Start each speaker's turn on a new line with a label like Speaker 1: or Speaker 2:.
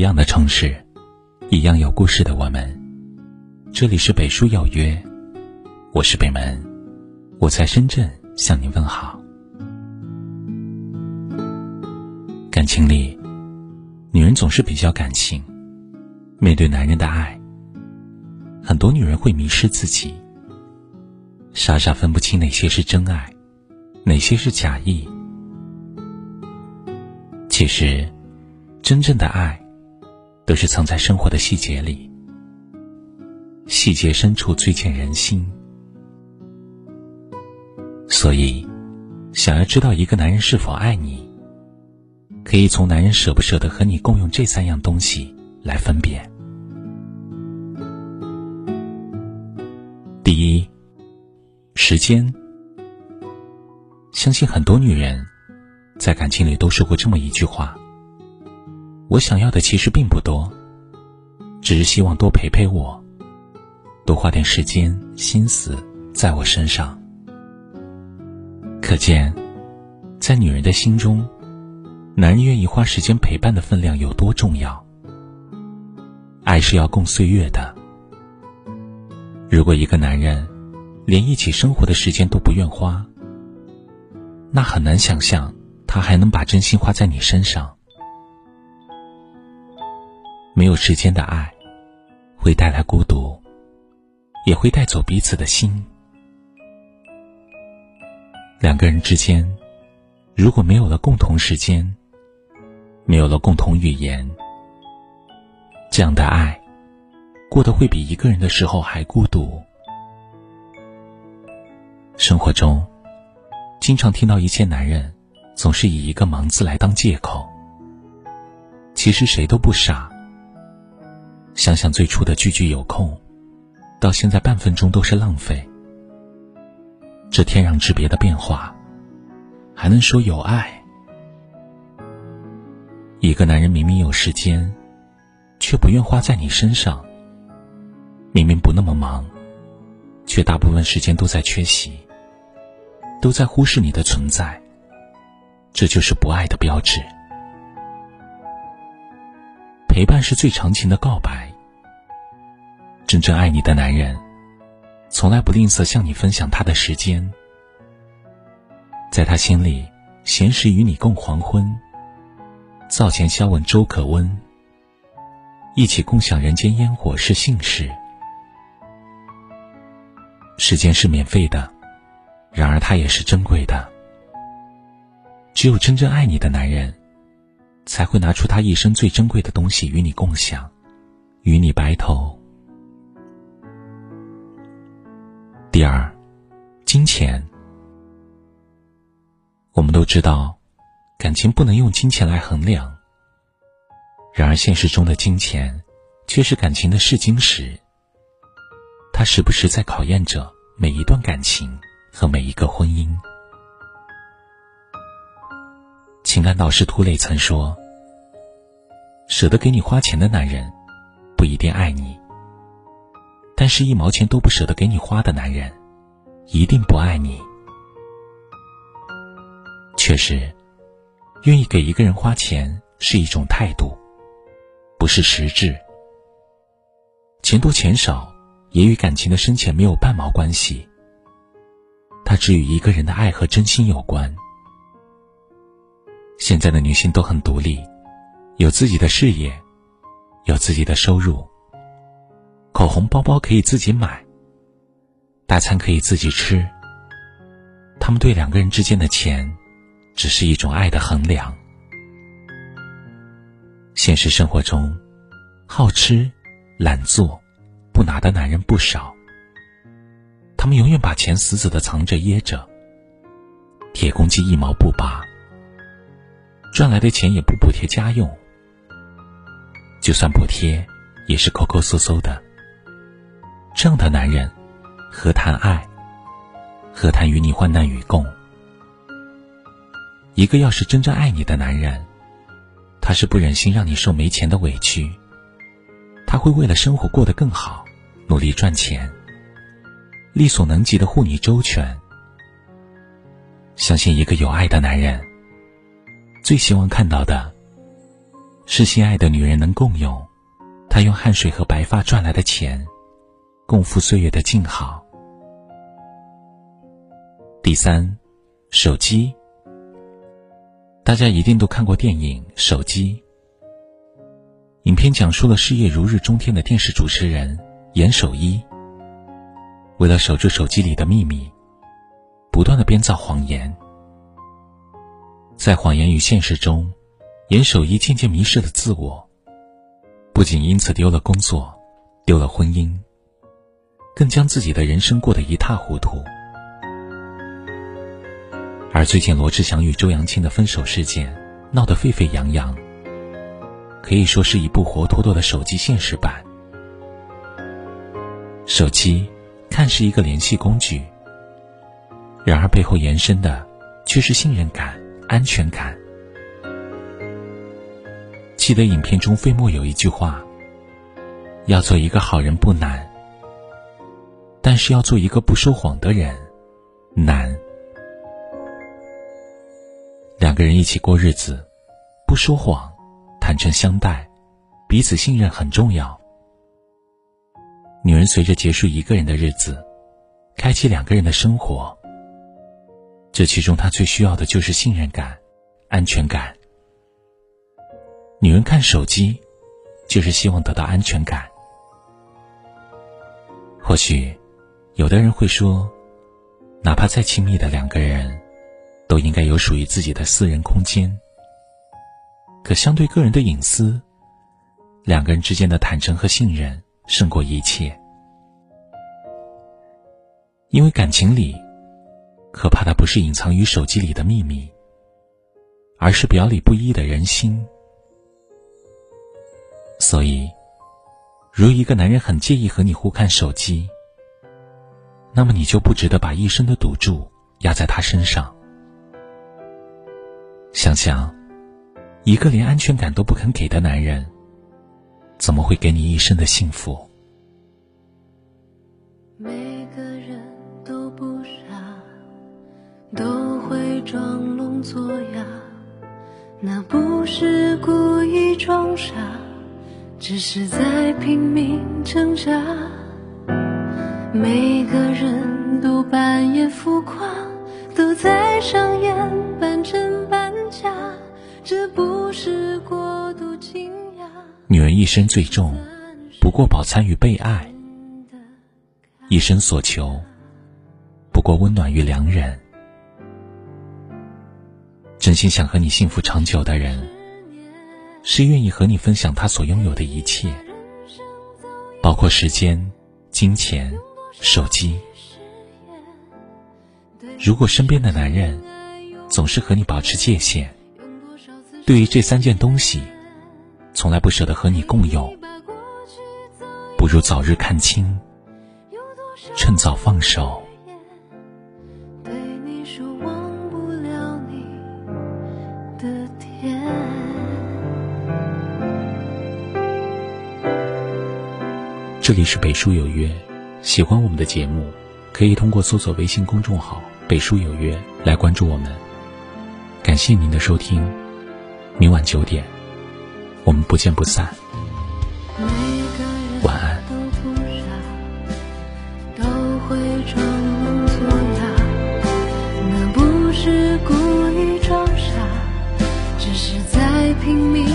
Speaker 1: 一样的城市，一样有故事的我们。这里是北书有约，我是北门，我在深圳向您问好。感情里，女人总是比较感性，面对男人的爱，很多女人会迷失自己，傻傻分不清哪些是真爱，哪些是假意。其实。真正的爱，都是藏在生活的细节里。细节深处最见人心。所以，想要知道一个男人是否爱你，可以从男人舍不舍得和你共用这三样东西来分辨。第一，时间。相信很多女人，在感情里都说过这么一句话。我想要的其实并不多，只是希望多陪陪我，多花点时间心思在我身上。可见，在女人的心中，男人愿意花时间陪伴的分量有多重要。爱是要共岁月的。如果一个男人连一起生活的时间都不愿花，那很难想象他还能把真心花在你身上。没有时间的爱，会带来孤独，也会带走彼此的心。两个人之间，如果没有了共同时间，没有了共同语言，这样的爱，过得会比一个人的时候还孤独。生活中，经常听到一些男人，总是以一个“忙”字来当借口。其实谁都不傻。想想最初的句句有空，到现在半分钟都是浪费。这天壤之别的变化，还能说有爱？一个男人明明有时间，却不愿花在你身上；明明不那么忙，却大部分时间都在缺席，都在忽视你的存在。这就是不爱的标志。陪伴是最长情的告白。真正爱你的男人，从来不吝啬向你分享他的时间，在他心里，闲时与你共黄昏，灶前消问粥可温，一起共享人间烟火是幸事。时间是免费的，然而它也是珍贵的。只有真正爱你的男人。才会拿出他一生最珍贵的东西与你共享，与你白头。第二，金钱。我们都知道，感情不能用金钱来衡量。然而，现实中的金钱，却是感情的试金石。它时不时在考验着每一段感情和每一个婚姻。情感导师涂磊曾说：“舍得给你花钱的男人，不一定爱你；但是，一毛钱都不舍得给你花的男人，一定不爱你。”确实，愿意给一个人花钱是一种态度，不是实质。钱多钱少，也与感情的深浅没有半毛关系。它只与一个人的爱和真心有关。现在的女性都很独立，有自己的事业，有自己的收入。口红、包包可以自己买，大餐可以自己吃。他们对两个人之间的钱，只是一种爱的衡量。现实生活中，好吃、懒做、不拿的男人不少。他们永远把钱死死的藏着掖着，铁公鸡一毛不拔。赚来的钱也不补贴家用，就算补贴，也是抠抠搜搜的。这样的男人，何谈爱？何谈与你患难与共？一个要是真正爱你的男人，他是不忍心让你受没钱的委屈，他会为了生活过得更好，努力赚钱，力所能及的护你周全。相信一个有爱的男人。最希望看到的，是心爱的女人能共用，他用汗水和白发赚来的钱，共赴岁月的静好。第三，手机。大家一定都看过电影《手机》。影片讲述了事业如日中天的电视主持人严守一，为了守住手机里的秘密，不断的编造谎言。在谎言与现实中，严守一渐渐迷失了自我，不仅因此丢了工作，丢了婚姻，更将自己的人生过得一塌糊涂。而最近罗志祥与周扬青的分手事件闹得沸沸扬扬。可以说是一部活脱脱的手机现实版。手机看似一个联系工具，然而背后延伸的却是信任感、安全感。记得影片中费莫有一句话：“要做一个好人不难，但是要做一个不说谎的人难。”两个人一起过日子，不说谎。坦诚相待，彼此信任很重要。女人随着结束一个人的日子，开启两个人的生活。这其中，她最需要的就是信任感、安全感。女人看手机，就是希望得到安全感。或许，有的人会说，哪怕再亲密的两个人，都应该有属于自己的私人空间。可相对个人的隐私，两个人之间的坦诚和信任胜过一切。因为感情里，可怕的不是隐藏于手机里的秘密，而是表里不一的人心。所以，如一个男人很介意和你互看手机，那么你就不值得把一生的赌注压在他身上。想想。一个连安全感都不肯给的男人，怎么会给你一生的幸福？
Speaker 2: 都在上演半真半假。这不是过度惊讶。
Speaker 1: 女人一生最重，不过饱餐与被爱；一生所求，不过温暖与良人。真心想和你幸福长久的人，是愿意和你分享他所拥有的一切，包括时间、金钱、手机。如果身边的男人总是和你保持界限，对于这三件东西，从来不舍得和你共有，不如早日看清，趁早放手。这里是北书有约，喜欢我们的节目，可以通过搜索微信公众号“北书有约”来关注我们。感谢您的收听。明晚九点，我们不见不散。晚安。
Speaker 2: 都会装聋作哑，那不是故意装傻，只是在拼命